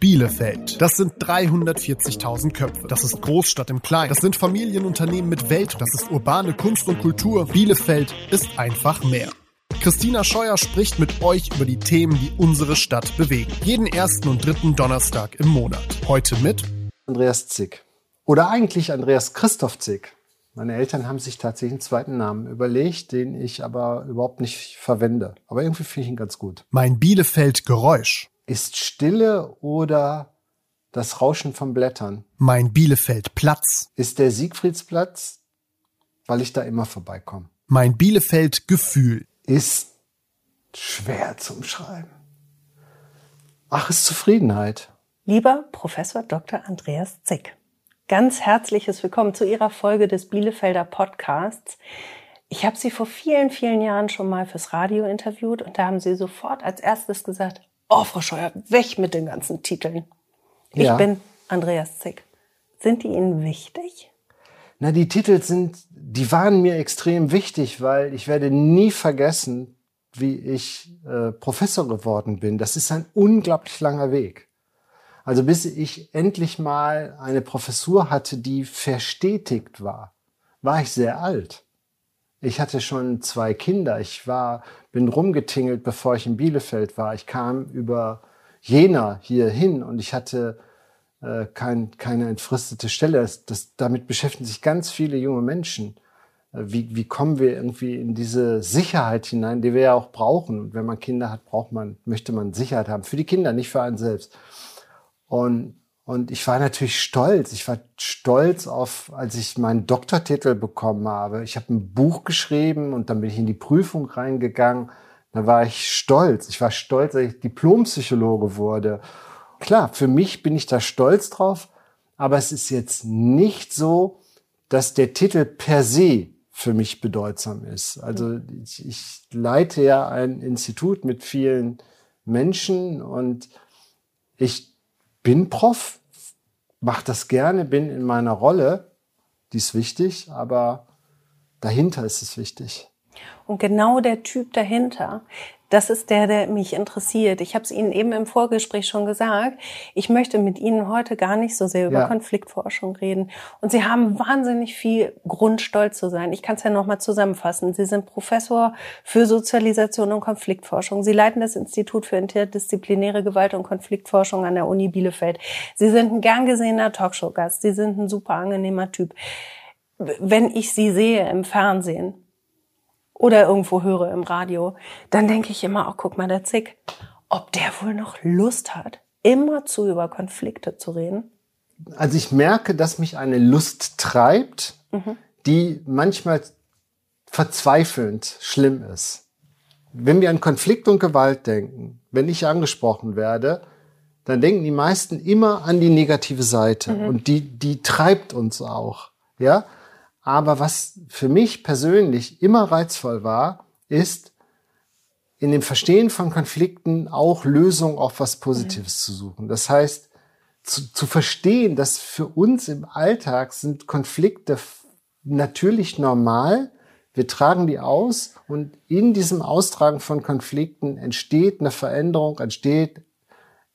Bielefeld. Das sind 340.000 Köpfe. Das ist Großstadt im Kleinen. Das sind Familienunternehmen mit Welt. Das ist urbane Kunst und Kultur. Bielefeld ist einfach mehr. Christina Scheuer spricht mit euch über die Themen, die unsere Stadt bewegen. Jeden ersten und dritten Donnerstag im Monat. Heute mit Andreas Zick. Oder eigentlich Andreas Christoph Zick. Meine Eltern haben sich tatsächlich einen zweiten Namen überlegt, den ich aber überhaupt nicht verwende. Aber irgendwie finde ich ihn ganz gut. Mein Bielefeld Geräusch. Ist Stille oder das Rauschen von Blättern? Mein Bielefeld Platz. Ist der Siegfriedsplatz, weil ich da immer vorbeikomme? Mein Bielefeld Gefühl. Ist schwer zum Schreiben. Ach, ist Zufriedenheit. Lieber Professor Dr. Andreas Zick, ganz herzliches Willkommen zu Ihrer Folge des Bielefelder Podcasts. Ich habe Sie vor vielen, vielen Jahren schon mal fürs Radio interviewt und da haben Sie sofort als erstes gesagt, oh, Frau Scheuer, weg mit den ganzen Titeln. Ich Ja. bin Andreas Zick. Sind die Ihnen wichtig? Na, die Titel sind, die waren mir extrem wichtig, weil ich werde nie vergessen, wie ich äh, Professor geworden bin. Das ist ein unglaublich langer Weg. Also bis ich endlich mal eine Professur hatte, die verstetigt war, war ich sehr alt. Ich hatte schon zwei Kinder. Ich war, bin rumgetingelt, bevor ich in Bielefeld war. Ich kam über Jena hier hin und ich hatte äh, kein, keine entfristete Stelle. Das, das, damit beschäftigen sich ganz viele junge Menschen. Äh, Wie, wie kommen wir irgendwie in diese Sicherheit hinein, die wir ja auch brauchen? Und wenn man Kinder hat, braucht man, möchte man Sicherheit haben. Für die Kinder, nicht für einen selbst. Und, und ich war natürlich stolz. Ich war stolz auf, als ich meinen Doktortitel bekommen habe. Ich habe ein Buch geschrieben und dann bin ich in die Prüfung reingegangen. Da war ich stolz. Ich war stolz, dass ich Diplompsychologe wurde. Klar, für mich bin ich da stolz drauf, aber es ist jetzt nicht so, dass der Titel per se für mich bedeutsam ist. Also ich, ich leite ja ein Institut mit vielen Menschen und ich bin Prof, mache das gerne, bin in meiner Rolle, die ist wichtig, aber dahinter ist es wichtig. Und genau der Typ dahinter, das ist der, der mich interessiert. Ich habe es Ihnen eben im Vorgespräch schon gesagt. Ich möchte mit Ihnen heute gar nicht so sehr über Ja. Konfliktforschung reden. Und Sie haben wahnsinnig viel Grund, stolz zu sein. Ich kann es ja nochmal zusammenfassen. Sie sind Professor für Sozialisation und Konfliktforschung. Sie leiten das Institut für interdisziplinäre Gewalt und Konfliktforschung an der Uni Bielefeld. Sie sind ein gern gesehener Talkshow-Gast. Sie sind ein super angenehmer Typ. Wenn ich Sie sehe im Fernsehen, oder irgendwo höre im Radio, dann denke ich immer, oh, guck mal, der Zick, ob der wohl noch Lust hat, immer zu über Konflikte zu reden. Also ich merke, dass mich eine Lust treibt, die manchmal verzweifelnd schlimm ist. Wenn wir an Konflikt und Gewalt denken, wenn ich angesprochen werde, dann denken die meisten immer an die negative Seite und die, die treibt uns auch, ja. Aber was für mich persönlich immer reizvoll war, ist, in dem Verstehen von Konflikten auch Lösungen auf was Positives zu suchen. Das heißt, zu, zu verstehen, dass für uns im Alltag sind Konflikte natürlich normal. Wir tragen die aus und in diesem Austragen von Konflikten entsteht eine Veränderung, entsteht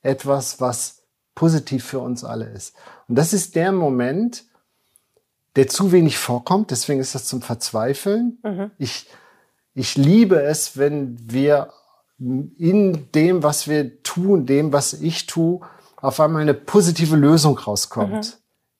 etwas, was positiv für uns alle ist. Und das ist der Moment, der zu wenig vorkommt. Deswegen ist das zum Verzweifeln. Ich, ich liebe es, wenn wir in dem, was wir tun, dem, was ich tue, auf einmal eine positive Lösung rauskommt.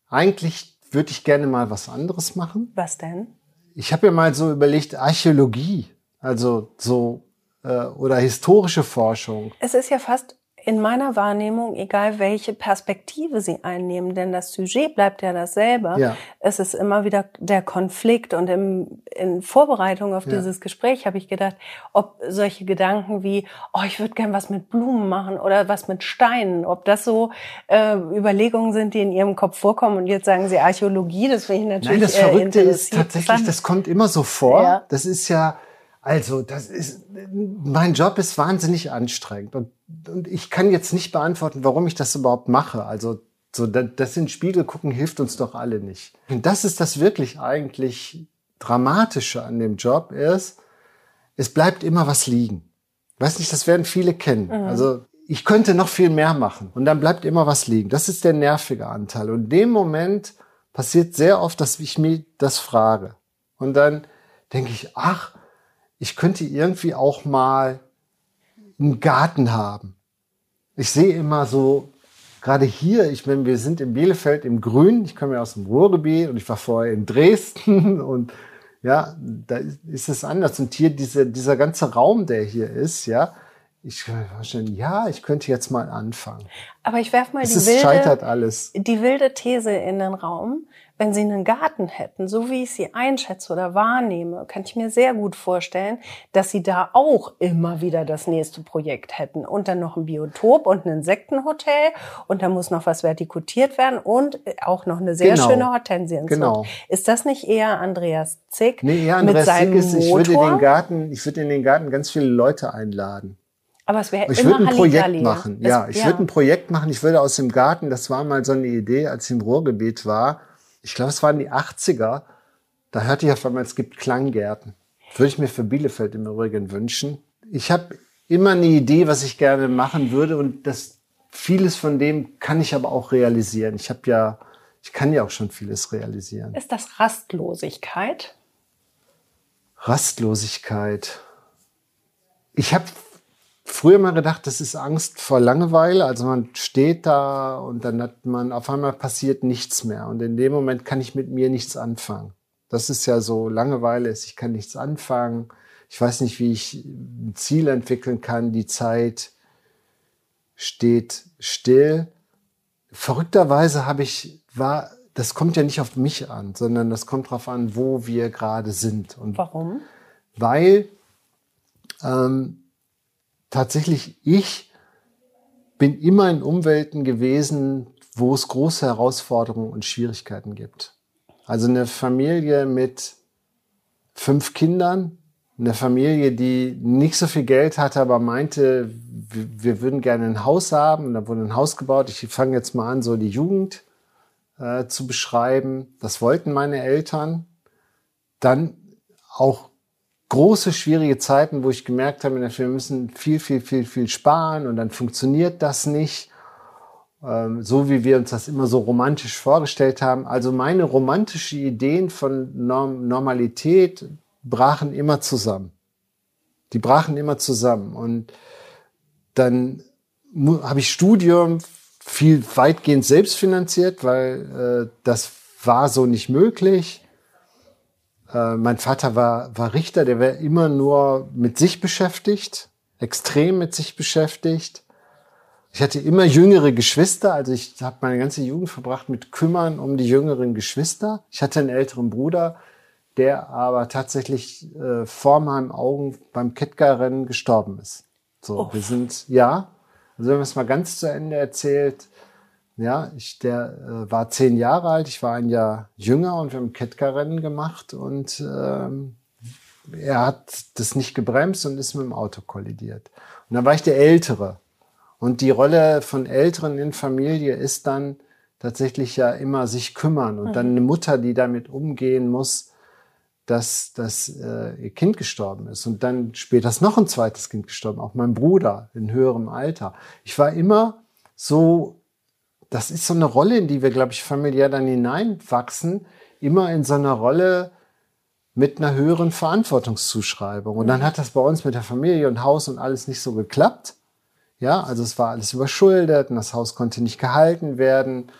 Eigentlich würde ich gerne mal was anderes machen. Was denn? Ich habe mir mal so überlegt, Archäologie, also so äh, oder historische Forschung. Es ist ja fast in meiner Wahrnehmung, egal welche Perspektive Sie einnehmen, denn das Sujet bleibt ja dasselbe. Ja. Es ist immer wieder der Konflikt und im, in Vorbereitung auf Ja. dieses Gespräch habe ich gedacht, ob solche Gedanken wie, oh, ich würde gern was mit Blumen machen oder was mit Steinen, ob das so äh, Überlegungen sind, die in Ihrem Kopf vorkommen und jetzt sagen Sie Archäologie, das finde ich natürlich Nein, das äh, Verrückte ist interessiert- tatsächlich, das kommt immer so vor. Ja. Das ist ja, also, das ist, mein Job ist wahnsinnig anstrengend und, und ich kann jetzt nicht beantworten, warum ich das überhaupt mache. Also, so, da- das in Spiegel gucken hilft uns doch alle nicht. Und das ist das wirklich eigentlich Dramatische an dem Job ist, es bleibt immer was liegen. Weiß nicht, das werden viele kennen. Also, ich könnte noch viel mehr machen. Und dann bleibt immer was liegen. Das ist der nervige Anteil. Und in dem Moment passiert sehr oft, dass ich mir das frage. Und dann denke ich, ach, ich könnte irgendwie auch mal einen Garten haben. Ich sehe immer so, gerade hier, ich meine, wir sind in Bielefeld im Grün, ich komme ja aus dem Ruhrgebiet und ich war vorher in Dresden und ja, da ist es anders. Und hier diese, dieser ganze Raum, der hier ist, ja, ich ja, ich könnte jetzt mal anfangen. Aber ich werf mal Es die ist, wilde, scheitert alles. die wilde These in den Raum. Wenn Sie einen Garten hätten, so wie ich sie einschätze oder wahrnehme, kann ich mir sehr gut vorstellen, dass Sie da auch immer wieder das nächste Projekt hätten. Und dann noch ein Biotop und ein Insektenhotel und da muss noch was vertikutiert werden und auch noch eine sehr Genau. schöne Hortensienzucht. Genau. Ist das nicht eher Andreas Zick Nee, ja, mit Andreas seinem Zick ist, ich Motor? würde in den Garten, ich würde in den Garten ganz viele Leute einladen. Aber es wäre Ich immer würde ein Projekt Halligalli. machen. Es- Ja, ich würde ein Projekt machen. Ich würde aus dem Garten, das war mal so eine Idee, als ich im Ruhrgebiet war. Ich glaube, es waren die 80er. Da hörte ich auf einmal, es gibt Klanggärten. Würde ich mir für Bielefeld im Übrigen wünschen. Ich habe immer eine Idee, was ich gerne machen würde und das vieles von dem kann ich aber auch realisieren. Ich habe ja, ich kann ja auch schon vieles realisieren. Ist das Rastlosigkeit? Rastlosigkeit. Ich habe früher mal gedacht, das ist Angst vor Langeweile. Also man steht da und dann hat man auf einmal passiert nichts mehr. Und in dem Moment kann ich mit mir nichts anfangen. Das ist ja so, Langeweile ist, ich kann nichts anfangen. Ich weiß nicht, wie ich ein Ziel entwickeln kann. Die Zeit steht still. Verrückterweise habe ich, war, das kommt ja nicht auf mich an, sondern das kommt darauf an, wo wir gerade sind. Und Warum? weil ähm, tatsächlich ich bin immer in Umwelten gewesen, wo es große Herausforderungen und Schwierigkeiten gibt. Also eine Familie mit fünf Kindern, eine Familie, die nicht so viel Geld hatte, aber meinte, wir, würden gerne ein Haus haben. Und da wurde ein Haus gebaut. Ich fange jetzt mal an, so die Jugend äh, zu beschreiben. Das wollten meine Eltern. Dann auch große, schwierige Zeiten, wo ich gemerkt habe, wir müssen viel, viel, viel, viel sparen und dann funktioniert das nicht, ähm, so wie wir uns das immer so romantisch vorgestellt haben. Also meine romantischen Ideen von Norm Normalität brachen immer zusammen. Die brachen immer zusammen. Und dann habe ich Studium viel weitgehend selbst finanziert, weil äh, das war so nicht möglich. Äh, mein Vater war, war Richter, der war immer nur mit sich beschäftigt, extrem mit sich beschäftigt. Ich hatte immer jüngere Geschwister, also ich habe meine ganze Jugend verbracht mit Kümmern um die jüngeren Geschwister. Ich hatte einen älteren Bruder, der aber tatsächlich äh, vor meinen Augen beim Kettgar-Rennen gestorben ist. So, wir sind, ja, also wenn man es mal ganz zu Ende erzählt, ja, ich, der äh, war zehn Jahre alt, ich war ein Jahr jünger und wir haben ein Kettgar-Rennen gemacht und ähm, er hat das nicht gebremst und ist mit dem Auto kollidiert. Und dann war ich der Ältere. Und die Rolle von Älteren in Familie ist dann tatsächlich ja immer sich kümmern und dann eine Mutter, die damit umgehen muss, dass, dass äh, ihr Kind gestorben ist. Und dann später ist noch ein zweites Kind gestorben, auch mein Bruder in höherem Alter. Ich war immer so, das ist so eine Rolle, in die wir, glaube ich, familiär dann hineinwachsen, immer in so einer Rolle mit einer höheren Verantwortungszuschreibung. Und dann hat das bei uns mit der Familie und Haus und alles nicht so geklappt. Ja, also es war alles überschuldet und das Haus konnte nicht gehalten werden.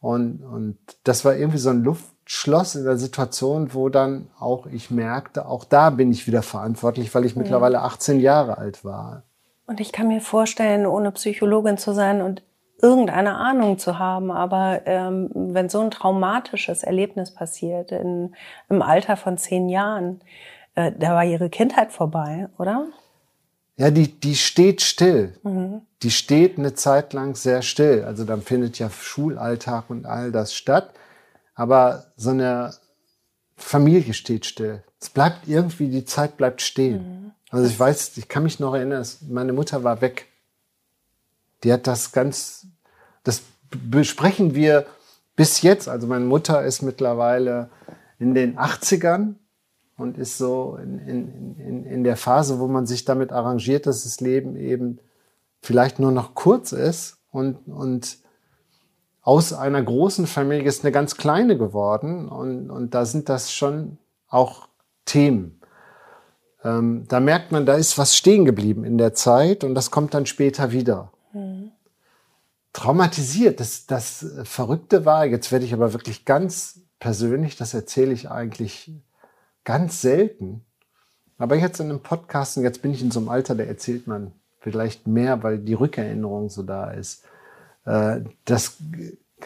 Und, und das war irgendwie so ein Luftschloss in der Situation, wo dann auch ich merkte, auch da bin ich wieder verantwortlich, weil ich mittlerweile 18 Jahre alt war. Und ich kann mir vorstellen, ohne Psychologin zu sein und irgendeine Ahnung zu haben, aber ähm, wenn so ein traumatisches Erlebnis passiert in, im Alter von zehn Jahren, äh, da war ihre Kindheit vorbei, oder? Ja, die, die steht still. Die steht eine Zeit lang sehr still. Also dann findet ja Schulalltag und all das statt. Aber so eine Familie steht still. Es bleibt irgendwie, die Zeit bleibt stehen. Also ich weiß, ich kann mich noch erinnern, meine Mutter war weg. Die hat das ganz, das besprechen wir bis jetzt. Also meine Mutter ist mittlerweile in den 80ern und ist so in, in, in, in der Phase, wo man sich damit arrangiert, dass das Leben eben vielleicht nur noch kurz ist und, und aus einer großen Familie ist eine ganz kleine geworden und, und da sind das schon auch Themen. Ähm, da merkt man, da ist was stehen geblieben in der Zeit und das kommt dann später wieder. Mhm. Traumatisiert, das, das Verrückte war, jetzt werde ich aber wirklich ganz persönlich, das erzähle ich eigentlich ganz selten. Aber jetzt in einem Podcast, und jetzt bin ich in so einem Alter, da erzählt man vielleicht mehr, weil die Rückerinnerung so da ist. Äh, das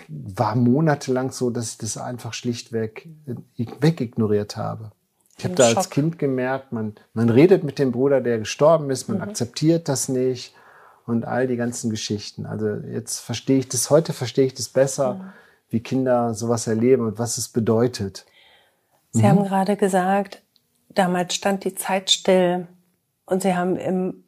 war monatelang so, dass ich das einfach schlichtweg wegignoriert habe. Ich habe da als Kind gemerkt, man, man redet mit dem Bruder, der gestorben ist, man mhm. akzeptiert das nicht und all die ganzen Geschichten. Also jetzt verstehe ich das, heute verstehe ich das besser, mhm. wie Kinder sowas erleben und was es bedeutet. Sie mhm. haben gerade gesagt, damals stand die Zeit still und Sie haben im,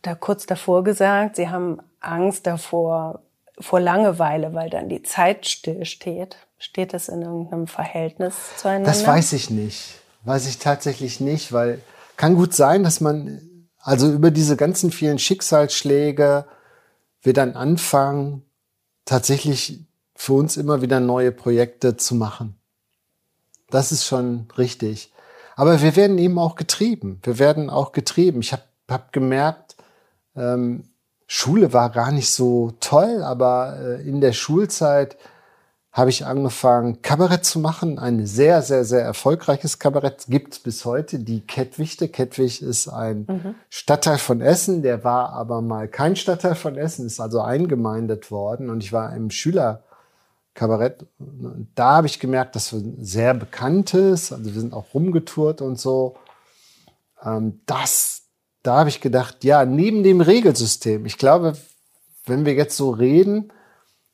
da kurz davor gesagt, Sie haben Angst davor, vor Langeweile, weil dann die Zeit still steht. Steht das in irgendeinem Verhältnis zueinander? Das weiß ich nicht. Weiß ich tatsächlich nicht, weil kann gut sein, dass man also über diese ganzen vielen Schicksalsschläge wir dann anfangen, tatsächlich für uns immer wieder neue Projekte zu machen. Das ist schon richtig. Aber wir werden eben auch getrieben. Wir werden auch getrieben. Ich habe hab gemerkt, ähm, Schule war gar nicht so toll, aber äh, in der Schulzeit habe ich angefangen, Kabarett zu machen. Ein sehr, sehr, sehr erfolgreiches Kabarett gibt es bis heute. Die Kettwichte. Kettwig ist ein mhm. Stadtteil von Essen. Der war aber mal kein Stadtteil von Essen, ist also eingemeindet worden. Und ich war im Schülerkabarett. Und da habe ich gemerkt, dass wir sehr bekanntes, also wir sind auch rumgetourt und so. Ähm, das da habe ich gedacht, ja, neben dem Regelsystem, ich glaube, wenn wir jetzt so reden,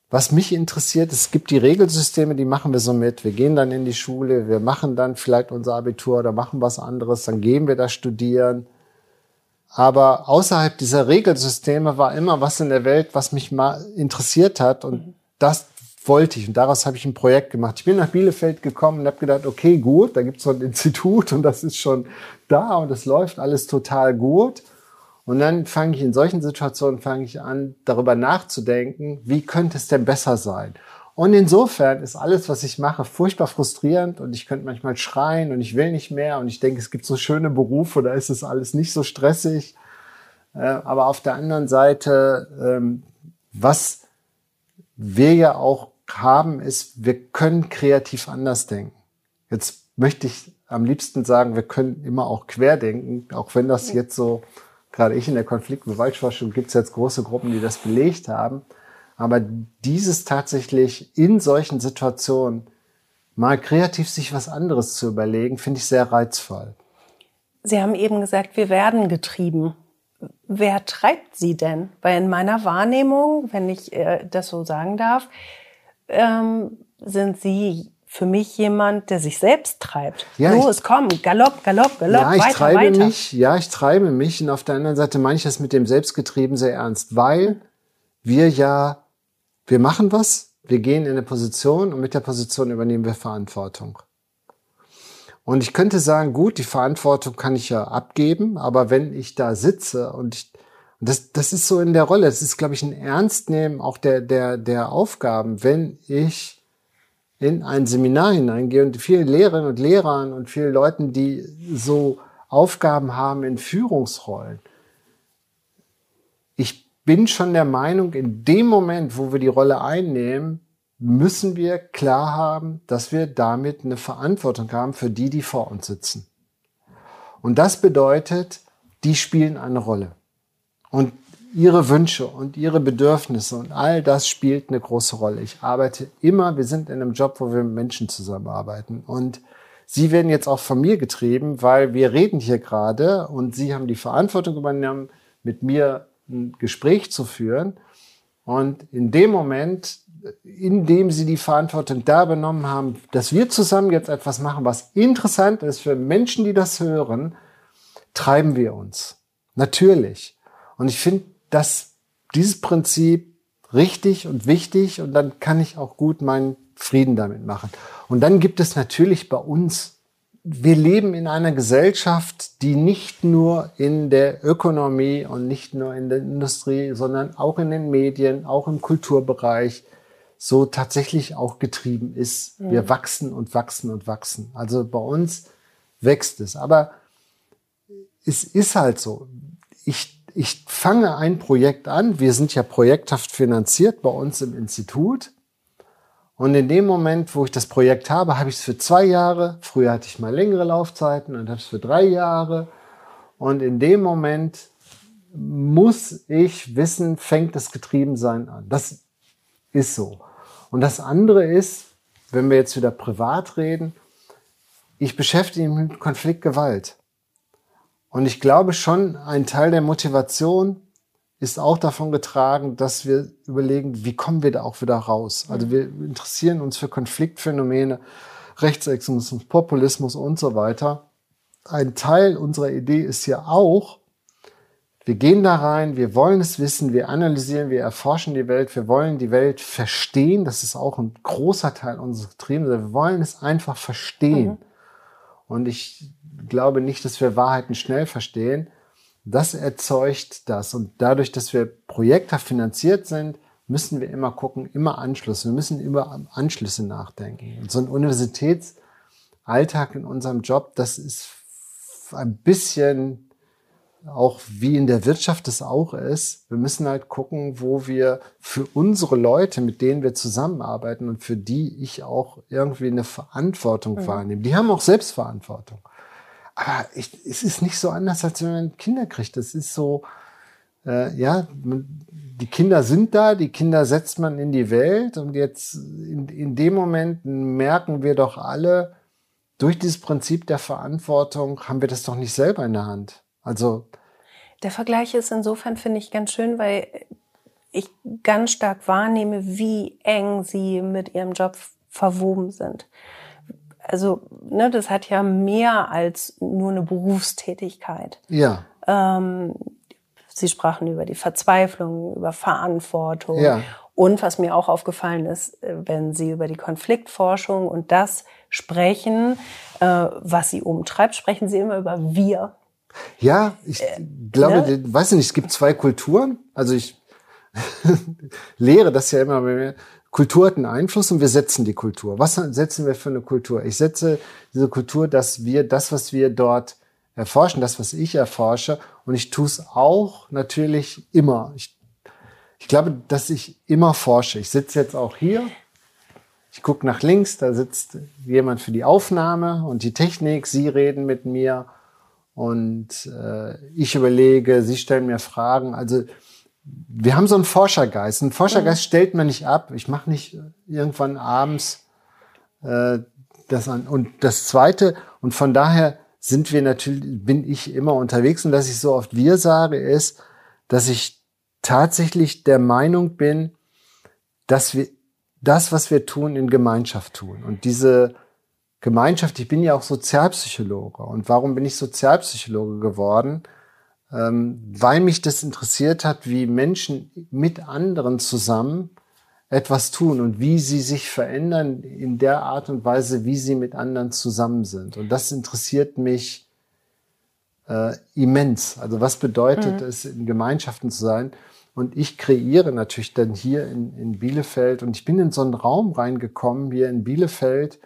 was mich interessiert, es gibt die Regelsysteme, die machen wir so mit. Wir gehen dann in die Schule, wir machen dann vielleicht unser Abitur oder machen was anderes, dann gehen wir da studieren. Aber außerhalb dieser Regelsysteme war immer was in der Welt, was mich mal interessiert hat. Und mhm. das wollte ich. Und daraus habe ich ein Projekt gemacht. Ich bin nach Bielefeld gekommen und habe gedacht, okay, gut, da gibt es so ein Institut und das ist schon da und es läuft alles total gut. Und dann fange ich in solchen Situationen fange ich an, darüber nachzudenken, wie könnte es denn besser sein? Und insofern ist alles, was ich mache, furchtbar frustrierend und ich könnte manchmal schreien und ich will nicht mehr und ich denke, es gibt so schöne Berufe, da ist es alles nicht so stressig. Äh, aber auf der anderen Seite, ähm, was wir ja auch haben, ist, wir können kreativ anders denken. Jetzt möchte ich am liebsten sagen, wir können immer auch querdenken, auch wenn das jetzt so, gerade ich in der Konflikt- und Gewaltforschung gibt es jetzt große Gruppen, die das belegt haben. Aber dieses tatsächlich in solchen Situationen mal kreativ sich was anderes zu überlegen, finde ich sehr reizvoll. Sie haben eben gesagt, wir werden getrieben. Wer treibt Sie denn? Weil in meiner Wahrnehmung, wenn ich äh, das so sagen darf, ähm, sind Sie für mich jemand, der sich selbst treibt. Ja, Los, ich, komm, galopp, galopp, galopp, ja, ich weiter, treibe weiter. Mich, ja, ich treibe mich und auf der anderen Seite meine ich das mit dem Selbstgetrieben sehr ernst, weil wir ja, wir machen was, wir gehen in eine Position und mit der Position übernehmen wir Verantwortung. Und ich könnte sagen, gut, die Verantwortung kann ich ja abgeben, aber wenn ich da sitze und ich, das, das ist so in der Rolle, das ist, glaube ich, ein Ernstnehmen auch der, der, der Aufgaben, wenn ich in ein Seminar hineingehe und viele Lehrerinnen und Lehrern und viele Leuten, die so Aufgaben haben in Führungsrollen. Ich bin schon der Meinung, in dem Moment, wo wir die Rolle einnehmen, müssen wir klar haben, dass wir damit eine Verantwortung haben für die, die vor uns sitzen. Und das bedeutet, die spielen eine Rolle. Und ihre Wünsche und ihre Bedürfnisse und all das spielt eine große Rolle. Ich arbeite immer, wir sind in einem Job, wo wir mit Menschen zusammenarbeiten. Und Sie werden jetzt auch von mir getrieben, weil wir reden hier gerade und Sie haben die Verantwortung übernommen, mit mir ein Gespräch zu führen. Und in dem Moment indem sie die Verantwortung da benommen haben, dass wir zusammen jetzt etwas machen, was interessant ist für Menschen, die das hören, treiben wir uns. Natürlich. Und ich finde, dass dieses Prinzip richtig und wichtig und dann kann ich auch gut meinen Frieden damit machen. Und dann gibt es natürlich bei uns wir leben in einer Gesellschaft, die nicht nur in der Ökonomie und nicht nur in der Industrie, sondern auch in den Medien, auch im Kulturbereich so tatsächlich auch getrieben ist. Mhm. Wir wachsen und wachsen und wachsen. Also bei uns wächst es. Aber es ist halt so. Ich, ich fange ein Projekt an. Wir sind ja projekthaft finanziert bei uns im Institut. Und in dem Moment, wo ich das Projekt habe, habe ich es für zwei Jahre. Früher hatte ich mal längere Laufzeiten und habe es für drei Jahre. Und in dem Moment muss ich wissen, fängt das Getriebensein an. Das ist so. Und das andere ist, wenn wir jetzt wieder privat reden, ich beschäftige mich mit Konfliktgewalt. Und ich glaube schon, ein Teil der Motivation ist auch davon getragen, dass wir überlegen, wie kommen wir da auch wieder raus. Also mhm. wir interessieren uns für Konfliktphänomene, Rechtsextremismus, Populismus und so weiter. Ein Teil unserer Idee ist ja auch, wir gehen da rein, wir wollen es wissen, wir analysieren, wir erforschen die Welt, wir wollen die Welt verstehen. Das ist auch ein großer Teil unseres Triebes. Wir wollen es einfach verstehen. Mhm. Und ich glaube nicht, dass wir Wahrheiten schnell verstehen, das erzeugt das. Und dadurch, dass wir projekthaft finanziert sind, müssen wir immer gucken, immer Anschlüsse. Wir müssen über Anschlüsse nachdenken. Und so ein Universitätsalltag in unserem Job, das ist ein bisschen auch wie in der Wirtschaft es auch ist. Wir müssen halt gucken, wo wir für unsere Leute, mit denen wir zusammenarbeiten und für die ich auch irgendwie eine Verantwortung mhm. wahrnehme. Die haben auch Selbstverantwortung. Aber ich, es ist nicht so anders, als wenn man Kinder kriegt. Das ist so, äh, ja, die Kinder sind da, die Kinder setzt man in die Welt und jetzt in, in dem Moment merken wir doch alle, durch dieses Prinzip der Verantwortung haben wir das doch nicht selber in der Hand. Also der Vergleich ist insofern finde ich ganz schön, weil ich ganz stark wahrnehme, wie eng sie mit ihrem Job verwoben sind also ne, das hat ja mehr als nur eine Berufstätigkeit. Ja. Ähm, Sie sprachen über die Verzweiflung, über Verantwortung. Ja. Und was mir auch aufgefallen ist, äh, wenn Sie über die Konfliktforschung und das sprechen, äh, was Sie umtreibt, sprechen Sie immer über wir. Ja, ich äh, glaube, ne? weiß nicht, es gibt zwei Kulturen. Also ich lehre das ja immer bei mir. Kultur hat einen Einfluss und wir setzen die Kultur. Was setzen wir für eine Kultur? Ich setze diese Kultur, dass wir das, was wir dort erforschen, das, was ich erforsche, und ich tue es auch natürlich immer. Ich, ich glaube, dass ich immer forsche. Ich sitze jetzt auch hier. Ich gucke nach links, da sitzt jemand für die Aufnahme und die Technik. Sie reden mit mir und äh, ich überlege, Sie stellen mir Fragen. Also wir haben so einen Forschergeist. Ein Forschergeist mhm. stellt man nicht ab. Ich mache nicht irgendwann abends äh, das an. Und das Zweite, und von daher sind wir natürlich, bin ich immer unterwegs und dass ich so oft wir sage, ist, dass ich tatsächlich der Meinung bin, dass wir das, was wir tun, in Gemeinschaft tun. Und diese Gemeinschaft, ich bin ja auch Sozialpsychologe. Und warum bin ich Sozialpsychologe geworden? Ähm, weil mich das interessiert hat, wie Menschen mit anderen zusammen etwas tun und wie sie sich verändern in der Art und Weise, wie sie mit anderen zusammen sind. Und das interessiert mich äh, immens. Also was bedeutet mhm. es, in Gemeinschaften zu sein? Und ich kreiere natürlich dann hier in, in Bielefeld und ich bin in so einen Raum reingekommen hier in Bielefeld,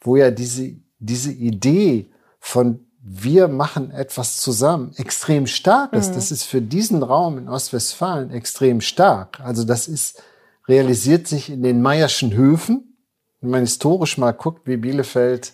wo ja diese, diese Idee von wir machen etwas zusammen extrem stark ist. Mhm. Das ist für diesen Raum in Ostwestfalen extrem stark. Also das ist, realisiert sich in den Meierschen Höfen. Wenn man historisch mal guckt, wie Bielefeld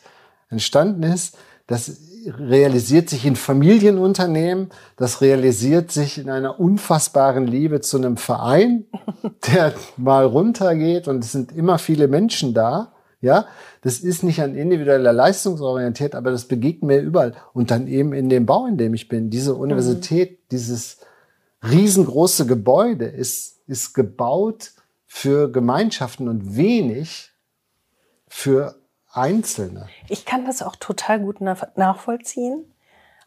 entstanden ist, das realisiert sich in Familienunternehmen, das realisiert sich in einer unfassbaren Liebe zu einem Verein, der mal runtergeht und es sind immer viele Menschen da. Ja, das ist nicht an individueller leistungsorientiert, aber das begegnet mir überall. Und dann eben in dem Bau, in dem ich bin. Diese Universität, mhm. dieses riesengroße Gebäude ist, ist gebaut für Gemeinschaften und wenig für Einzelne. Ich kann das auch total gut nachvollziehen.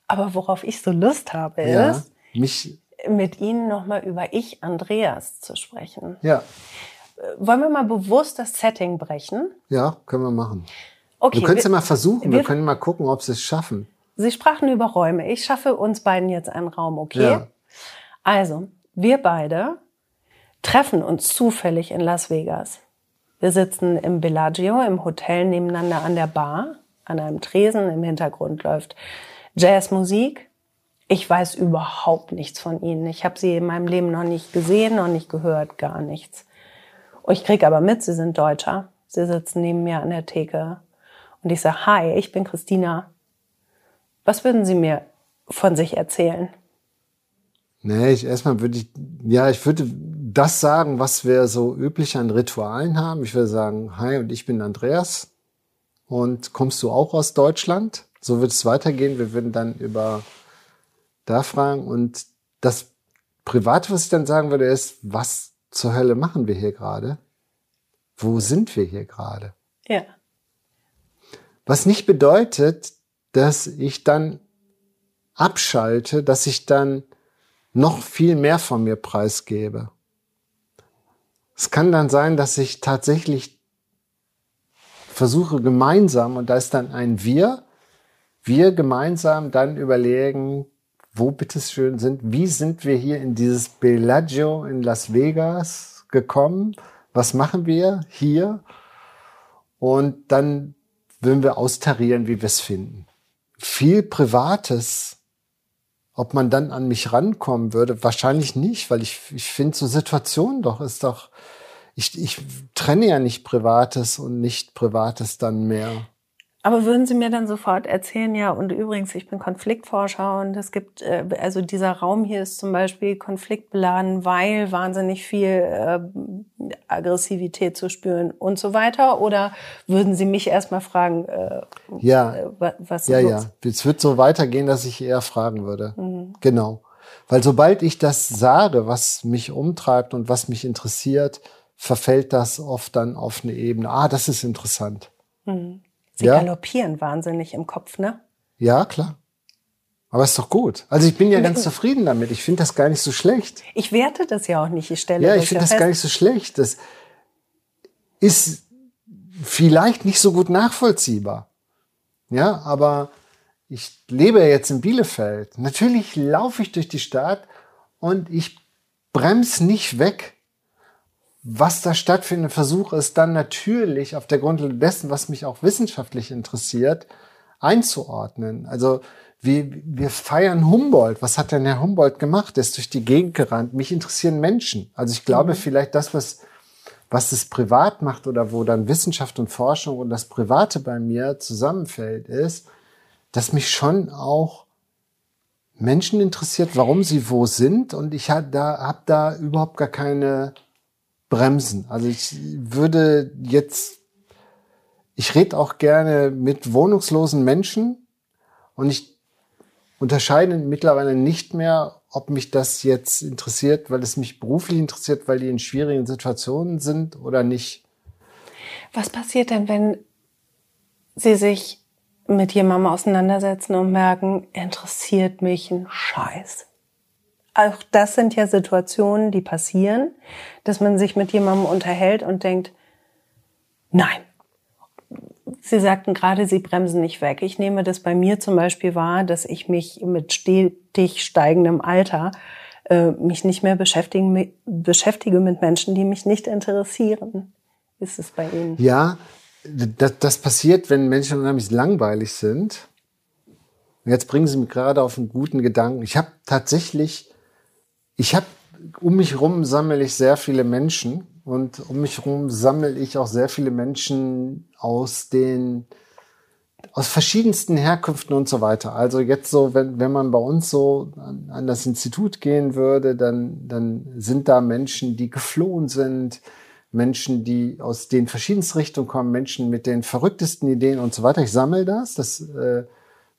Aber worauf ich so Lust habe, ja, ist, mich mit Ihnen nochmal über Ich, Andreas zu sprechen. Ja wollen wir mal bewusst das Setting brechen? Ja, können wir machen. Okay, du könntest wir- ja mal versuchen, wir, wir- können mal gucken, ob sie es schaffen. Sie sprachen über Räume. Ich schaffe uns beiden jetzt einen Raum, okay? Ja. Also, wir beide treffen uns zufällig in Las Vegas. Wir sitzen im Bellagio, im Hotel nebeneinander an der Bar, an einem Tresen. Im Hintergrund läuft Jazzmusik. Ich weiß überhaupt nichts von ihnen. Ich habe sie in meinem Leben noch nicht gesehen, noch nicht gehört, gar nichts. Ich krieg aber mit, sie sind Deutscher. Sie sitzen neben mir an der Theke. Und ich sage, hi, ich bin Christina. Was würden Sie mir von sich erzählen? Nee, ich erstmal würde ich, ja, ich würde das sagen, was wir so üblich an Ritualen haben. Ich würde sagen, hi und ich bin Andreas. Und kommst du auch aus Deutschland? So wird es weitergehen. Wir würden dann über da fragen. Und das Private, was ich dann sagen würde, ist, was zur Hölle machen wir hier gerade? Wo sind wir hier gerade? Ja. Was nicht bedeutet, dass ich dann abschalte, dass ich dann noch viel mehr von mir preisgebe. Es kann dann sein, dass ich tatsächlich versuche gemeinsam, und da ist dann ein Wir, wir gemeinsam dann überlegen, wo bitteschön sind, wie sind wir hier in dieses Bellagio in Las Vegas gekommen? Was machen wir hier? Und dann würden wir austarieren, wie wir es finden. Viel Privates, ob man dann an mich rankommen würde, wahrscheinlich nicht, weil ich, ich finde so Situationen doch, ist doch, ich, ich trenne ja nicht Privates und nicht Privates dann mehr. Aber würden Sie mir dann sofort erzählen, ja, und übrigens, ich bin Konfliktforscher und es gibt, äh, also dieser Raum hier ist zum Beispiel konfliktbeladen, weil wahnsinnig viel äh, Aggressivität zu spüren und so weiter? Oder würden Sie mich erstmal fragen, äh, Ja, äh, wa- was ja, ja. Es wird so weitergehen, dass ich eher fragen würde. Genau. Weil sobald ich das sage, was mich umtreibt und was mich interessiert, verfällt das oft dann auf eine Ebene. Ah, das ist interessant. Sie Ja. galoppieren wahnsinnig im Kopf, ne? Ja, klar. Aber ist doch gut. Also ich bin ja ganz zufrieden damit. Ich finde das gar nicht so schlecht. Ich werte das ja auch nicht, ich stelle Ja, ich finde ja das fest. gar nicht so schlecht. Das ist vielleicht nicht so gut nachvollziehbar. Ja, aber ich lebe ja jetzt in Bielefeld. Natürlich laufe ich durch die Stadt und ich bremse nicht weg. Was da stattfindet, versuche es dann natürlich auf der Grundlage dessen, was mich auch wissenschaftlich interessiert, einzuordnen. Also wir, wir feiern Humboldt. Was hat denn Herr Humboldt gemacht? Der ist durch die Gegend gerannt. Mich interessieren Menschen. Also ich glaube vielleicht das, was, was es privat macht oder wo dann Wissenschaft und Forschung und das Private bei mir zusammenfällt, ist, dass mich schon auch Menschen interessiert, warum sie wo sind. Und ich habe da, hab da überhaupt gar keine Bremsen. Also ich würde jetzt, ich rede auch gerne mit wohnungslosen Menschen und ich unterscheide mittlerweile nicht mehr, ob mich das jetzt interessiert, weil es mich beruflich interessiert, weil die in schwierigen Situationen sind oder nicht. Was passiert denn, wenn Sie sich mit jemandem auseinandersetzen und merken, interessiert mich ein Scheiß? Auch das sind ja Situationen, die passieren, dass man sich mit jemandem unterhält und denkt, nein. Sie sagten gerade, Sie bremsen nicht weg. Ich nehme das bei mir zum Beispiel wahr, dass ich mich mit stetig steigendem Alter äh, mich nicht mehr beschäftigen, beschäftige mit Menschen, die mich nicht interessieren. Ist es bei Ihnen? Ja, das, das passiert, wenn Menschen unheimlich langweilig sind. Jetzt bringen Sie mich gerade auf einen guten Gedanken. Ich habe tatsächlich, ich habe um mich rum sammle ich sehr viele Menschen und um mich rum sammle ich auch sehr viele Menschen aus den aus verschiedensten Herkünften und so weiter. Also jetzt so, wenn, wenn man bei uns so an, an das Institut gehen würde, dann, dann sind da Menschen, die geflohen sind, Menschen, die aus den verschiedensten Richtungen kommen, Menschen mit den verrücktesten Ideen und so weiter. Ich sammle das. Das äh,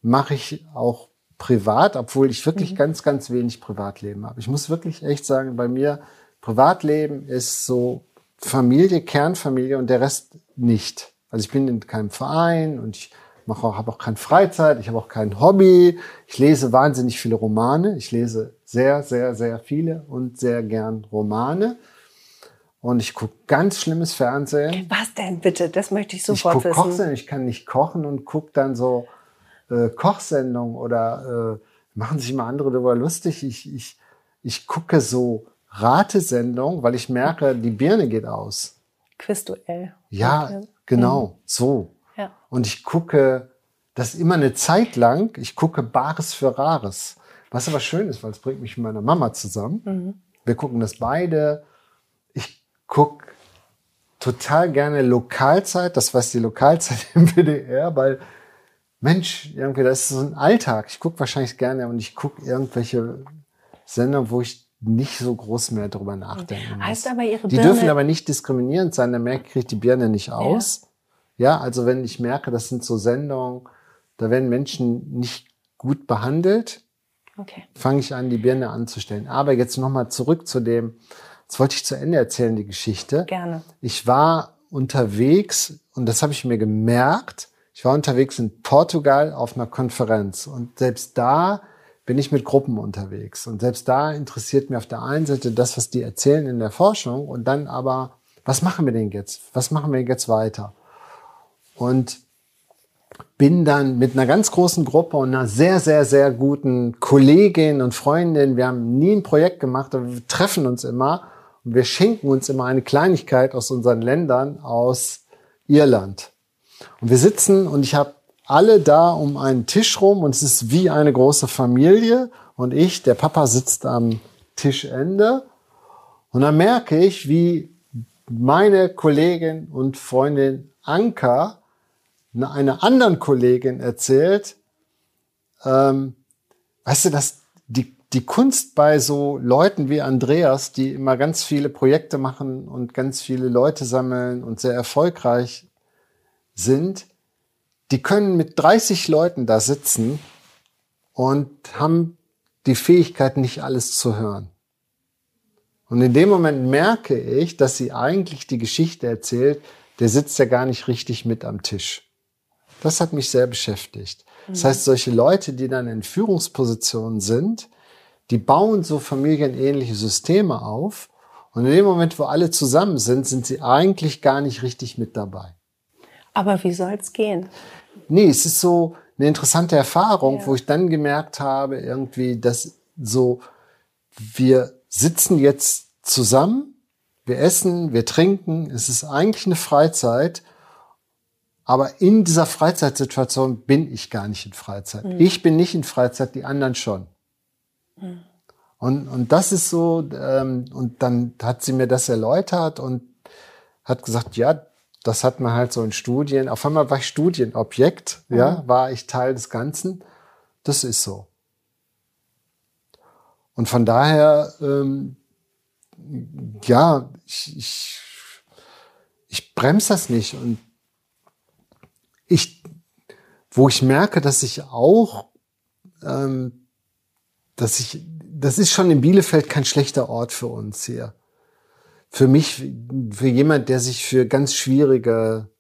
mache ich auch privat, obwohl ich wirklich ganz, ganz wenig Privatleben habe. Ich muss wirklich echt sagen, bei mir Privatleben ist so Familie, Kernfamilie und der Rest nicht. Also ich bin in keinem Verein und ich mache auch, habe auch keine Freizeit, ich habe auch kein Hobby. Ich lese wahnsinnig viele Romane. Ich lese sehr, sehr, sehr viele und sehr gern Romane. und ich gucke ganz schlimmes Fernsehen. Was denn bitte? Das möchte ich Ich sofort gucke wissen. Kochsendungen, ich kann nicht kochen und gucke dann so äh, Kochsendungen oder äh, machen sich mal andere darüber lustig. Ich, ich, ich gucke so Ratesendungen, weil ich merke, die Birne geht aus. Quizduell. Ja, Okay. genau, so. Ja. Und ich gucke das immer eine Zeit lang, ich gucke Bares für Rares. Was aber schön ist, weil es bringt mich mit meiner Mama zusammen. Wir gucken das beide. Ich gucke total gerne Lokalzeit, das weiß die Lokalzeit im WDR, weil Mensch, irgendwie, das ist so ein Alltag. Ich gucke wahrscheinlich gerne und ich gucke irgendwelche Sender, wo ich nicht so groß mehr drüber nachdenken muss. Heißt aber, Ihre Die Birne- dürfen aber nicht diskriminierend sein, dann merke ich, kriege ich die Birne nicht aus. Ja. also wenn ich merke, das sind so Sendungen, da werden Menschen nicht gut behandelt, Okay. fange ich an, die Birne anzustellen. Aber jetzt nochmal zurück zu dem, das wollte ich zu Ende erzählen, die Geschichte. Gerne. Ich war unterwegs und das habe ich mir gemerkt. Ich war unterwegs in Portugal auf einer Konferenz und selbst da bin ich mit Gruppen unterwegs und selbst da interessiert mir auf der einen Seite das, was die erzählen in der Forschung und dann aber, was machen wir denn jetzt? Was machen wir jetzt weiter? Und bin dann mit einer ganz großen Gruppe und einer sehr, sehr, sehr guten Kollegin und Freundin, wir haben nie ein Projekt gemacht, aber wir treffen uns immer und wir schenken uns immer eine Kleinigkeit aus unseren Ländern, aus Irland. Und wir sitzen und ich habe alle da um einen Tisch rum und es ist wie eine große Familie und ich, der Papa sitzt am Tischende. Und dann merke ich, wie meine Kollegin und Freundin Anka einer anderen Kollegin erzählt, ähm, weißt du, dass die, die Kunst bei so Leuten wie Andreas, die immer ganz viele Projekte machen und ganz viele Leute sammeln und sehr erfolgreich sind, die können mit 30 Leuten da sitzen und haben die Fähigkeit, nicht alles zu hören. Und in dem Moment merke ich, dass sie eigentlich die Geschichte erzählt, der sitzt ja gar nicht richtig mit am Tisch. Das hat mich sehr beschäftigt. Das heißt, solche Leute, die dann in Führungspositionen sind, die bauen so familienähnliche Systeme auf. Und in dem Moment, wo alle zusammen sind, sind sie eigentlich gar nicht richtig mit dabei. Aber wie soll's gehen? Nee, es ist so eine interessante Erfahrung, Ja. wo ich dann gemerkt habe, irgendwie, dass so, wir sitzen jetzt zusammen, wir essen, wir trinken, es ist eigentlich eine Freizeit, aber in dieser Freizeitsituation bin ich gar nicht in Freizeit. Ich bin nicht in Freizeit, die anderen schon. Und, und das ist so, ähm, und dann hat sie mir das erläutert und hat gesagt, ja, das hat man halt so in Studien. Auf einmal war ich Studienobjekt, ja, war ich Teil des Ganzen. Das ist so. Und von daher, ähm, ja, ich, ich, ich bremse das nicht. Und ich, wo ich merke, dass ich auch, ähm, dass ich, das ist schon in Bielefeld kein schlechter Ort für uns hier für mich, für jemand, der sich für ganz schwierige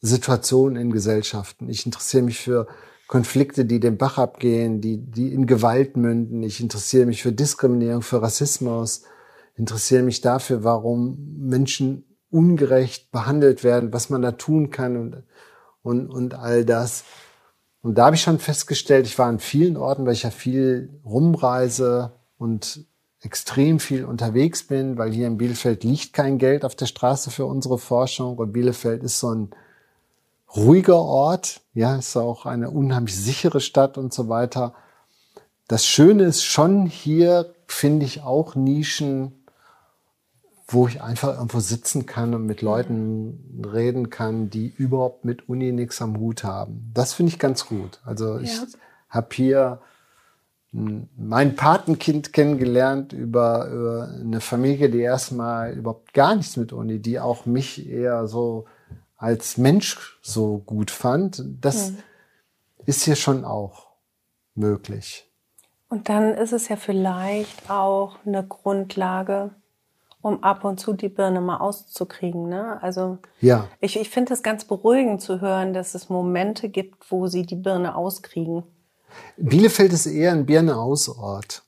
Situationen in Gesellschaften, ich interessiere mich für Konflikte, die den Bach abgehen, die, die in Gewalt münden. Ich interessiere mich für Diskriminierung, für Rassismus, interessiere mich dafür, warum Menschen ungerecht behandelt werden, was man da tun kann und, und, und all das. Und da habe ich schon festgestellt, ich war an vielen Orten, weil ich ja viel rumreise und extrem viel unterwegs bin, weil hier in Bielefeld liegt kein Geld auf der Straße für unsere Forschung und Bielefeld ist so ein ruhiger Ort, ja, ist auch eine unheimlich sichere Stadt und so weiter. Das Schöne ist schon hier, finde ich auch Nischen, wo ich einfach irgendwo sitzen kann und mit Leuten reden kann, die überhaupt mit Uni nichts am Hut haben. Das finde ich ganz gut. Also ich Ja. habe hier mein Patenkind kennengelernt über, über eine Familie, die erstmal überhaupt gar nichts mit Uni, die auch mich eher so als Mensch so gut fand. Das ist hier schon auch möglich. Und dann ist es ja vielleicht auch eine Grundlage, um ab und zu die Birne mal auszukriegen. Ne? Also Ja, ich, ich finde es ganz beruhigend zu hören, dass es Momente gibt, wo sie die Birne auskriegen. Bielefeld ist eher ein Birne-Ausort.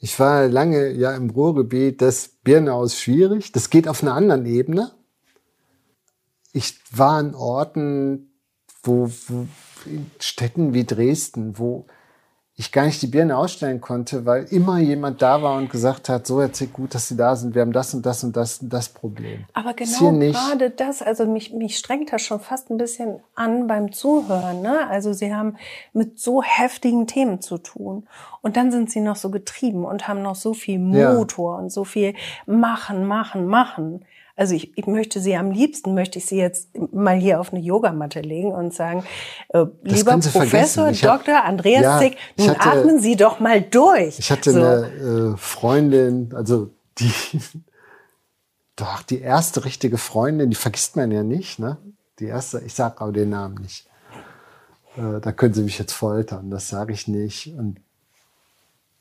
Ich war lange ja im Ruhrgebiet, das Birnau ist schwierig. Das geht auf einer anderen Ebene. Ich war an Orten, wo, wo in Städten wie Dresden, wo ich gar nicht die Birne ausstellen konnte, weil immer jemand da war und gesagt hat, so erzählt gut, dass Sie da sind, wir haben das und das und das und das Problem. Aber genau gerade das, also mich, mich strengt das schon fast ein bisschen an beim Zuhören. Ne? Also Sie haben mit so heftigen Themen zu tun und dann sind Sie noch so getrieben und haben noch so viel Motor ja. und so viel machen, machen, machen. Also ich, ich möchte sie am liebsten, möchte ich sie jetzt mal hier auf eine Yogamatte legen und sagen, äh, lieber Professor Dr. Andreas ja, Zick, nun hatte, atmen Sie doch mal durch. Ich hatte so. eine äh, Freundin, also die, doch, die erste richtige Freundin, die vergisst man ja nicht, ne? Die erste, ich sag auch den Namen nicht. Äh, da können Sie mich jetzt foltern, das sage ich nicht. Und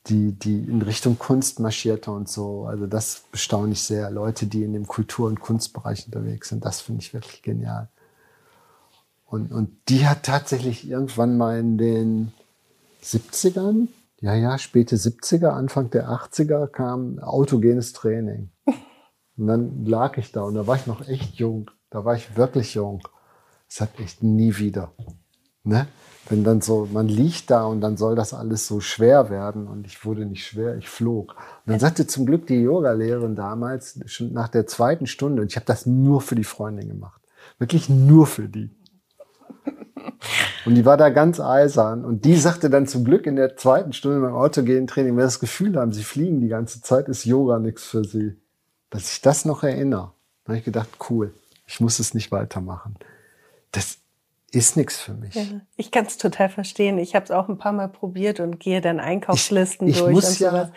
die, die in Richtung Kunst marschierte und so. Also das bestaune ich sehr. Leute, die in dem Kultur- und Kunstbereich unterwegs sind, das finde ich wirklich genial. Und, und die hat tatsächlich irgendwann mal in den 70ern, ja, ja, späte 70er, Anfang der 80er kam autogenes Training. Und dann lag ich da und da war ich noch echt jung. Da war ich wirklich jung. Es hat echt nie wieder. Ne? Wenn dann so, man liegt da und dann soll das alles so schwer werden und ich wurde nicht schwer, ich flog. Und dann sagte zum Glück die Yogalehrerin damals, schon nach der zweiten Stunde, und ich habe das nur für die Freundin gemacht, wirklich nur für die. Und die war da ganz eisern und die sagte dann zum Glück in der zweiten Stunde beim Autogehen-Training, wenn sie das Gefühl haben, sie fliegen die ganze Zeit, ist Yoga nichts für sie. Dass ich das noch erinnere. Da habe ich gedacht, cool, ich muss es nicht weitermachen. Ist nichts für mich. Ja, ich kann es total verstehen. Ich habe es auch ein paar Mal probiert und gehe dann Einkaufslisten ich, ich durch muss ja, sowas.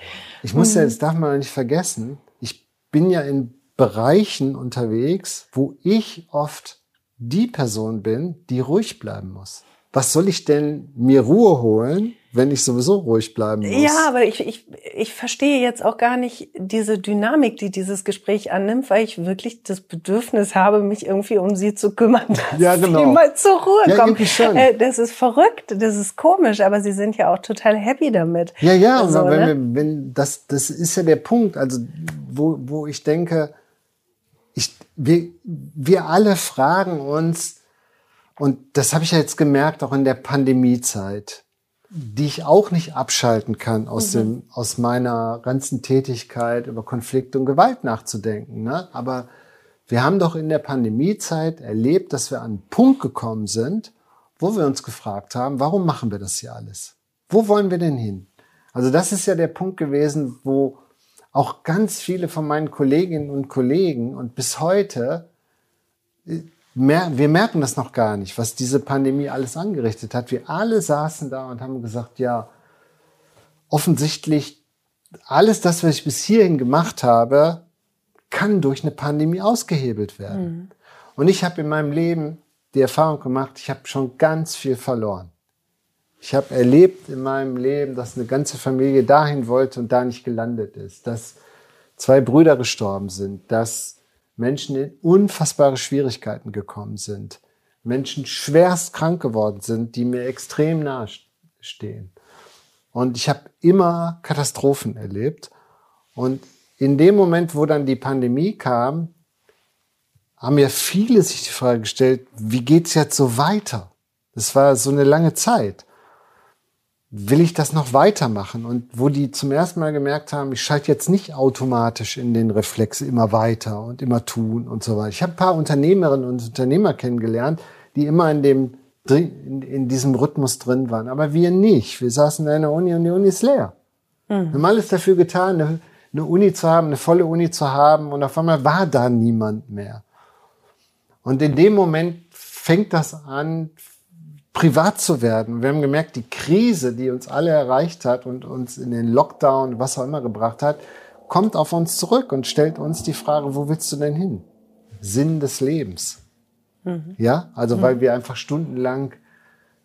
Ich muss ja, mhm. das darf man nicht vergessen, ich bin ja in Bereichen unterwegs, wo ich oft die Person bin, die ruhig bleiben muss. Was soll ich denn mir Ruhe holen, wenn ich sowieso ruhig bleiben muss. Ja, aber ich, ich, ich verstehe jetzt auch gar nicht diese Dynamik, die dieses Gespräch annimmt, weil ich wirklich das Bedürfnis habe, mich irgendwie um sie zu kümmern, dass ja, genau. sie mal zur Ruhe ja, kommen. Äh, das ist verrückt, das ist komisch, aber sie sind ja auch total happy damit. Ja, ja, also, wenn, ne? wir, wenn das, das ist ja der Punkt, also wo, wo ich denke, ich, wir, wir alle fragen uns, und das habe ich ja jetzt gemerkt, auch in der Pandemiezeit die ich auch nicht abschalten kann aus mhm. dem aus meiner ganzen Tätigkeit über Konflikt und Gewalt nachzudenken. Ne? Aber wir haben doch in der Pandemiezeit erlebt, dass wir an einen Punkt gekommen sind, wo wir uns gefragt haben, warum machen wir das hier alles? Wo wollen wir denn hin? Also das ist ja der Punkt gewesen, wo auch ganz viele von meinen Kolleginnen und Kollegen und bis heute äh, wir merken das noch gar nicht, was diese Pandemie alles angerichtet hat. Wir alle saßen da und haben gesagt, ja, offensichtlich alles das, was ich bis hierhin gemacht habe, kann durch eine Pandemie ausgehebelt werden. Mhm. Und ich habe in meinem Leben die Erfahrung gemacht, ich habe schon ganz viel verloren. Ich habe erlebt in meinem Leben, dass eine ganze Familie dahin wollte und da nicht gelandet ist, dass zwei Brüder gestorben sind, dass Menschen in unfassbare Schwierigkeiten gekommen sind, Menschen schwerst krank geworden sind, die mir extrem nahe stehen. Und ich habe immer Katastrophen erlebt. Und in dem Moment, wo dann die Pandemie kam, haben ja viele sich die Frage gestellt, wie geht's jetzt so weiter? Das war so eine lange Zeit will ich das noch weitermachen? Und wo die zum ersten Mal gemerkt haben, ich schalte jetzt nicht automatisch in den Reflex immer weiter und immer tun und so weiter. Ich habe ein paar Unternehmerinnen und Unternehmer kennengelernt, die immer in dem in, in diesem Rhythmus drin waren. Aber wir nicht. Wir saßen da in der Uni und die Uni ist leer. Mhm. Wir haben alles dafür getan, eine, eine Uni zu haben, eine volle Uni zu haben und auf einmal war da niemand mehr. Und in dem Moment fängt das an, privat zu werden. Wir haben gemerkt, die Krise, die uns alle erreicht hat und uns in den Lockdown, was auch immer gebracht hat, kommt auf uns zurück und stellt uns die Frage, wo willst du denn hin? Sinn des Lebens. Mhm. Ja, also mhm. weil wir einfach stundenlang,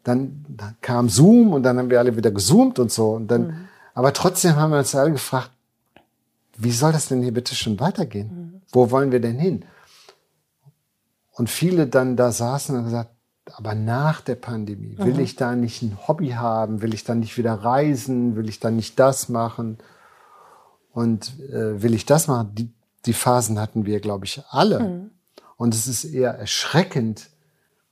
dann, dann kam Zoom und dann haben wir alle wieder gezoomt und so und dann, mhm. aber trotzdem haben wir uns alle gefragt, wie soll das denn hier bitte schon weitergehen? Mhm. Wo wollen wir denn hin? Und viele dann da saßen und gesagt, aber nach der Pandemie, will mhm. ich da nicht ein Hobby haben? Will ich dann nicht wieder reisen? Will ich dann nicht das machen? Und äh, will ich das machen? Die, die Phasen hatten wir, glaube ich, alle. Mhm. Und es ist eher erschreckend,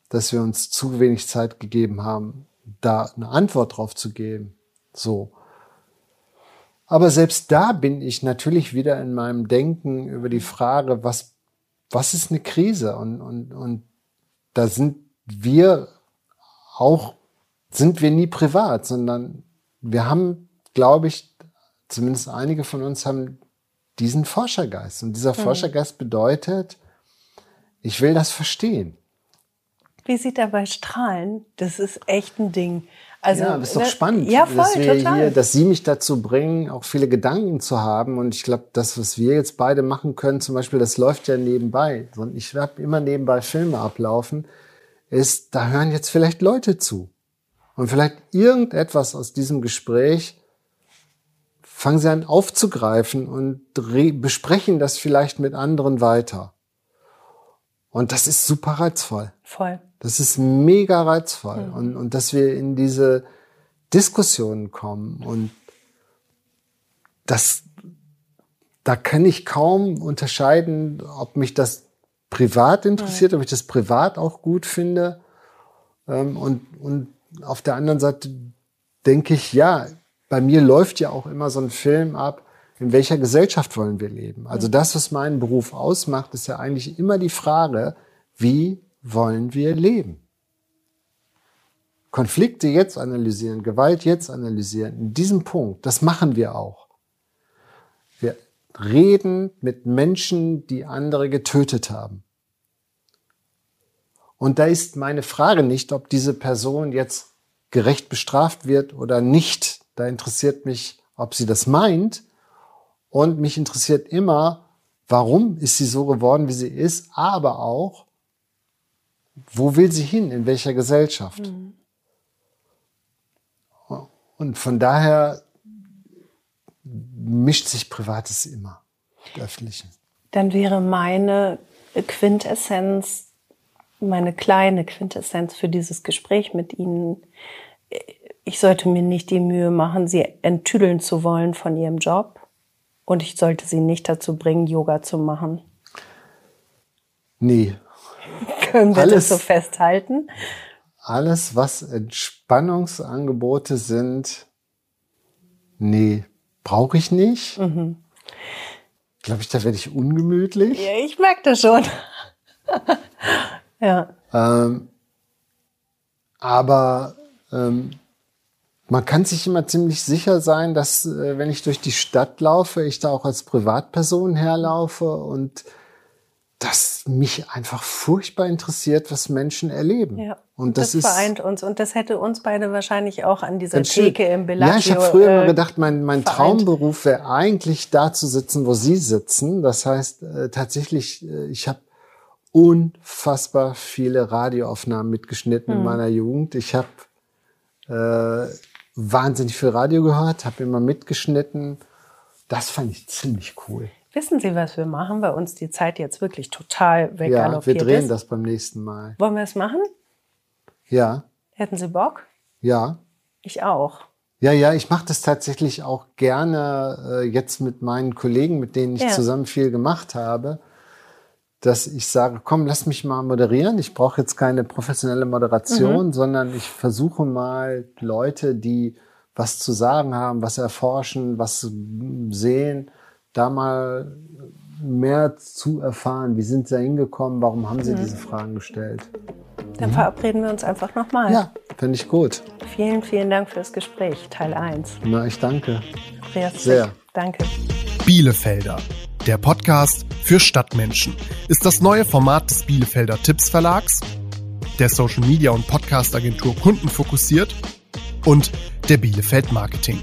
dass wir uns zu wenig Zeit gegeben haben, da eine Antwort drauf zu geben. So. Aber selbst da bin ich natürlich wieder in meinem Denken über die Frage, was, was ist eine Krise? Und, und, und da sind wir auch, sind wir nie privat, sondern wir haben, glaube ich, zumindest einige von uns haben diesen Forschergeist. Und dieser mhm. Forschergeist bedeutet, ich will das verstehen. Wie sieht er bei Strahlen? Das ist echt ein Ding. Also, ja, das ist doch ne, spannend, ja, voll, dass, wir total. Hier, dass Sie mich dazu bringen, auch viele Gedanken zu haben. Und ich glaube, das, was wir jetzt beide machen können, zum Beispiel, das läuft ja nebenbei. Und ich habe immer nebenbei Filme ablaufen, ist, da hören jetzt vielleicht Leute zu. Und vielleicht irgendetwas aus diesem Gespräch fangen sie an aufzugreifen und besprechen das vielleicht mit anderen weiter. Und das ist super reizvoll. Voll. Das ist mega reizvoll. Mhm. Und, und dass wir in diese Diskussionen kommen und das, da kann ich kaum unterscheiden, ob mich das privat interessiert, ob ich das privat auch gut finde. Ähm, und, und auf der anderen Seite denke ich, ja, bei mir läuft ja auch immer so ein Film ab, in welcher Gesellschaft wollen wir leben? Also das, was meinen Beruf ausmacht, ist ja eigentlich immer die Frage, wie wollen wir leben? Konflikte jetzt analysieren, Gewalt jetzt analysieren, in diesem Punkt, das machen wir auch. Wir reden mit Menschen, die andere getötet haben. Und da ist meine Frage nicht, ob diese Person jetzt gerecht bestraft wird oder nicht. Da interessiert mich, ob sie das meint. Und mich interessiert immer, warum ist sie so geworden, wie sie ist, aber auch, wo will sie hin, in welcher Gesellschaft. Mhm. Und von daher mischt sich Privates immer, mit Öffentlichen. Dann wäre meine Quintessenz, meine kleine Quintessenz für dieses Gespräch mit Ihnen, ich sollte mir nicht die Mühe machen, Sie enttüdeln zu wollen von Ihrem Job und ich sollte Sie nicht dazu bringen, Yoga zu machen. Nee. Können wir alles, das so festhalten? Alles, was Entspannungsangebote sind, nee, brauche ich nicht. Mhm. Glaube ich, da werde ich ungemütlich. Ja, ich merke das schon. Ja. Ähm, aber ähm, man kann sich immer ziemlich sicher sein, dass äh, wenn ich durch die Stadt laufe, ich da auch als Privatperson herlaufe und das mich einfach furchtbar interessiert, was Menschen erleben. Ja. Und das, das vereint uns und das hätte uns beide wahrscheinlich auch an dieser Theke im Bellagio. Ja, ich habe früher äh, immer gedacht, mein, mein Traumberuf wäre eigentlich da zu sitzen, wo Sie sitzen. Das heißt äh, tatsächlich, äh, ich habe unfassbar viele Radioaufnahmen mitgeschnitten hm. in meiner Jugend. Ich habe äh, wahnsinnig viel Radio gehört, habe immer mitgeschnitten. Das fand ich ziemlich cool. Wissen Sie, was wir machen, weil uns die Zeit jetzt wirklich total weggaloppiert Ja, wir drehen ist? das beim nächsten Mal. Wollen wir es machen? Ja. Hätten Sie Bock? Ja. Ich auch. Ja, ja, ich mache das tatsächlich auch gerne äh, jetzt mit meinen Kollegen, mit denen ich ja. zusammen viel gemacht habe, dass ich sage, komm, lass mich mal moderieren. Ich brauche jetzt keine professionelle Moderation, mhm. sondern ich versuche mal Leute, die was zu sagen haben, was erforschen, was sehen, da mal mehr zu erfahren. Wie sind sie da hingekommen? Warum haben sie mhm. diese Fragen gestellt? Dann mhm. verabreden wir uns einfach nochmal. Ja, finde ich gut. Vielen, vielen Dank fürs Gespräch, Teil 1. Na, ich danke. Andreas Sehr. Danke. Bielefelder, der Podcast für Stadtmenschen, ist das neue Format des Bielefelder Tipps Verlags, der Social Media und Podcast Agentur Kunden fokussiert und der Bielefeld Marketing.